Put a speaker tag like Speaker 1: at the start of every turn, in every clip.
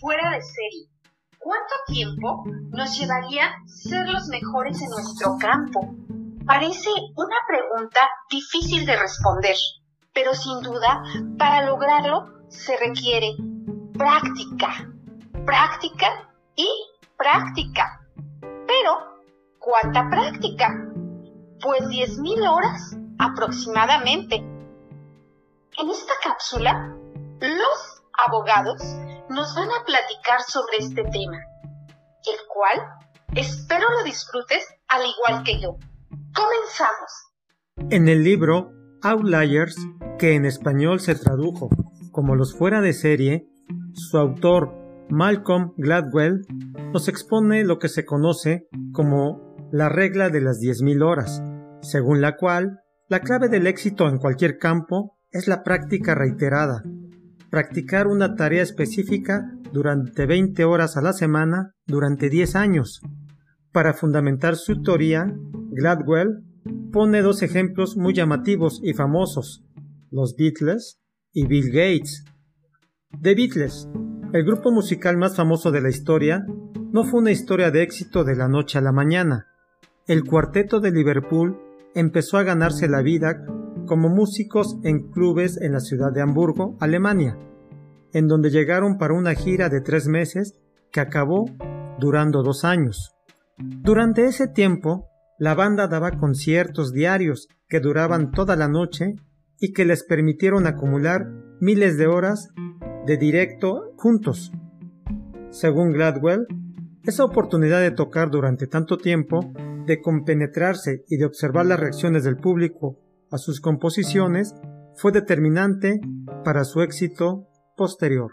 Speaker 1: fuera de serie. ¿Cuánto tiempo nos llevaría ser los mejores en nuestro campo? Parece una pregunta difícil de responder, pero sin duda, para lograrlo se requiere práctica, práctica y práctica. Pero, ¿cuánta práctica? Pues 10.000 horas aproximadamente. En esta cápsula, los abogados nos van a platicar sobre este tema, el cual espero lo disfrutes al igual que yo. Comenzamos.
Speaker 2: En el libro Outliers, que en español se tradujo como Los fuera de serie, su autor Malcolm Gladwell nos expone lo que se conoce como la regla de las 10.000 horas, según la cual la clave del éxito en cualquier campo es la práctica reiterada. Practicar una tarea específica durante 20 horas a la semana durante 10 años. Para fundamentar su teoría, Gladwell pone dos ejemplos muy llamativos y famosos, los Beatles y Bill Gates. The Beatles, el grupo musical más famoso de la historia, no fue una historia de éxito de la noche a la mañana. El cuarteto de Liverpool empezó a ganarse la vida como músicos en clubes en la ciudad de Hamburgo, Alemania, en donde llegaron para una gira de tres meses que acabó durando dos años. Durante ese tiempo, la banda daba conciertos diarios que duraban toda la noche y que les permitieron acumular miles de horas de directo juntos. Según Gladwell, esa oportunidad de tocar durante tanto tiempo, de compenetrarse y de observar las reacciones del público a sus composiciones fue determinante para su éxito posterior.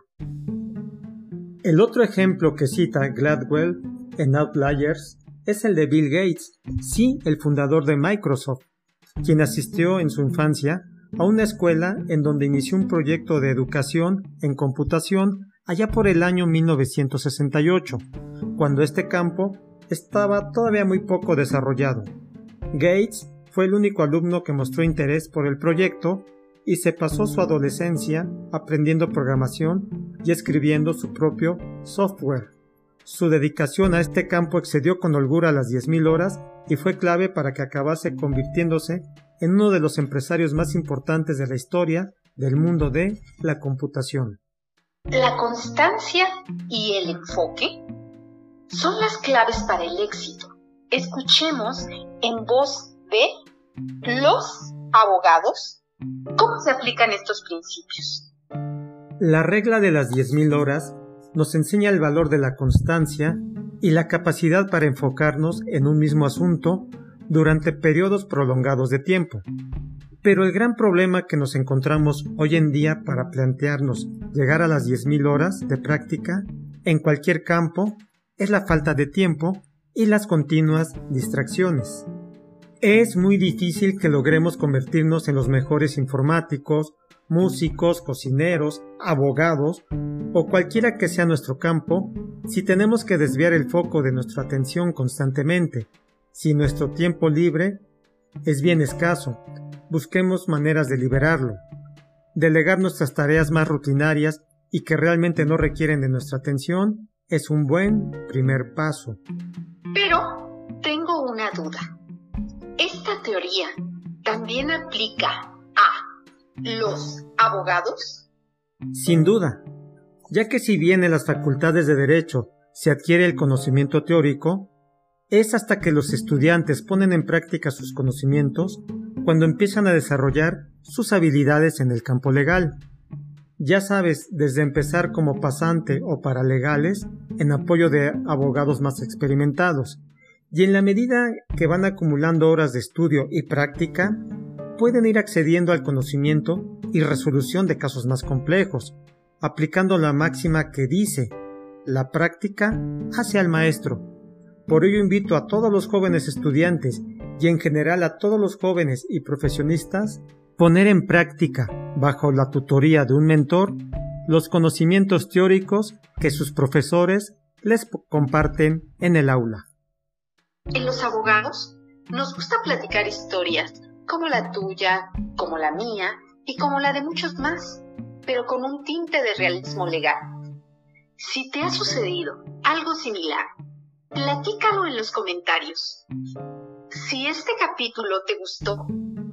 Speaker 2: El otro ejemplo que cita Gladwell en Outliers es el de Bill Gates, sí el fundador de Microsoft, quien asistió en su infancia a una escuela en donde inició un proyecto de educación en computación allá por el año 1968, cuando este campo estaba todavía muy poco desarrollado. Gates fue el único alumno que mostró interés por el proyecto y se pasó su adolescencia aprendiendo programación y escribiendo su propio software. Su dedicación a este campo excedió con holgura las 10.000 horas y fue clave para que acabase convirtiéndose en uno de los empresarios más importantes de la historia del mundo de la computación.
Speaker 1: La constancia y el enfoque son las claves para el éxito. Escuchemos en voz de los abogados cómo se aplican estos principios.
Speaker 2: La regla de las 10.000 horas nos enseña el valor de la constancia y la capacidad para enfocarnos en un mismo asunto durante periodos prolongados de tiempo. Pero el gran problema que nos encontramos hoy en día para plantearnos llegar a las 10.000 horas de práctica en cualquier campo es la falta de tiempo y las continuas distracciones. Es muy difícil que logremos convertirnos en los mejores informáticos, músicos, cocineros, abogados o cualquiera que sea nuestro campo, si tenemos que desviar el foco de nuestra atención constantemente, si nuestro tiempo libre es bien escaso, busquemos maneras de liberarlo, delegar nuestras tareas más rutinarias y que realmente no requieren de nuestra atención es un buen primer paso.
Speaker 1: Pero tengo una duda. ¿Esta teoría también aplica a los abogados?
Speaker 2: Sin duda, ya que si bien en las facultades de Derecho se adquiere el conocimiento teórico, es hasta que los estudiantes ponen en práctica sus conocimientos cuando empiezan a desarrollar sus habilidades en el campo legal. Ya sabes, desde empezar como pasante o paralegales en apoyo de abogados más experimentados, y en la medida que van acumulando horas de estudio y práctica, pueden ir accediendo al conocimiento y resolución de casos más complejos, aplicando la máxima que dice, la práctica hace al maestro. Por ello invito a todos los jóvenes estudiantes y en general a todos los jóvenes y profesionistas poner en práctica, bajo la tutoría de un mentor, los conocimientos teóricos que sus profesores les comparten en el aula.
Speaker 1: En los abogados nos gusta platicar historias como la tuya, como la mía y como la de muchos más pero con un tinte de realismo legal. Si te ha sucedido algo similar, platícalo en los comentarios. Si este capítulo te gustó,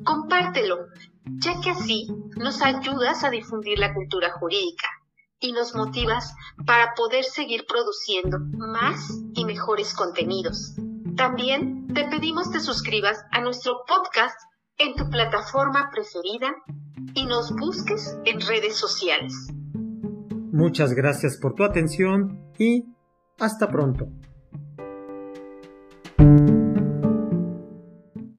Speaker 1: compártelo, ya que así nos ayudas a difundir la cultura jurídica y nos motivas para poder seguir produciendo más y mejores contenidos. También te pedimos te suscribas a nuestro podcast en tu plataforma preferida y nos busques en redes sociales.
Speaker 2: Muchas gracias por tu atención y hasta pronto.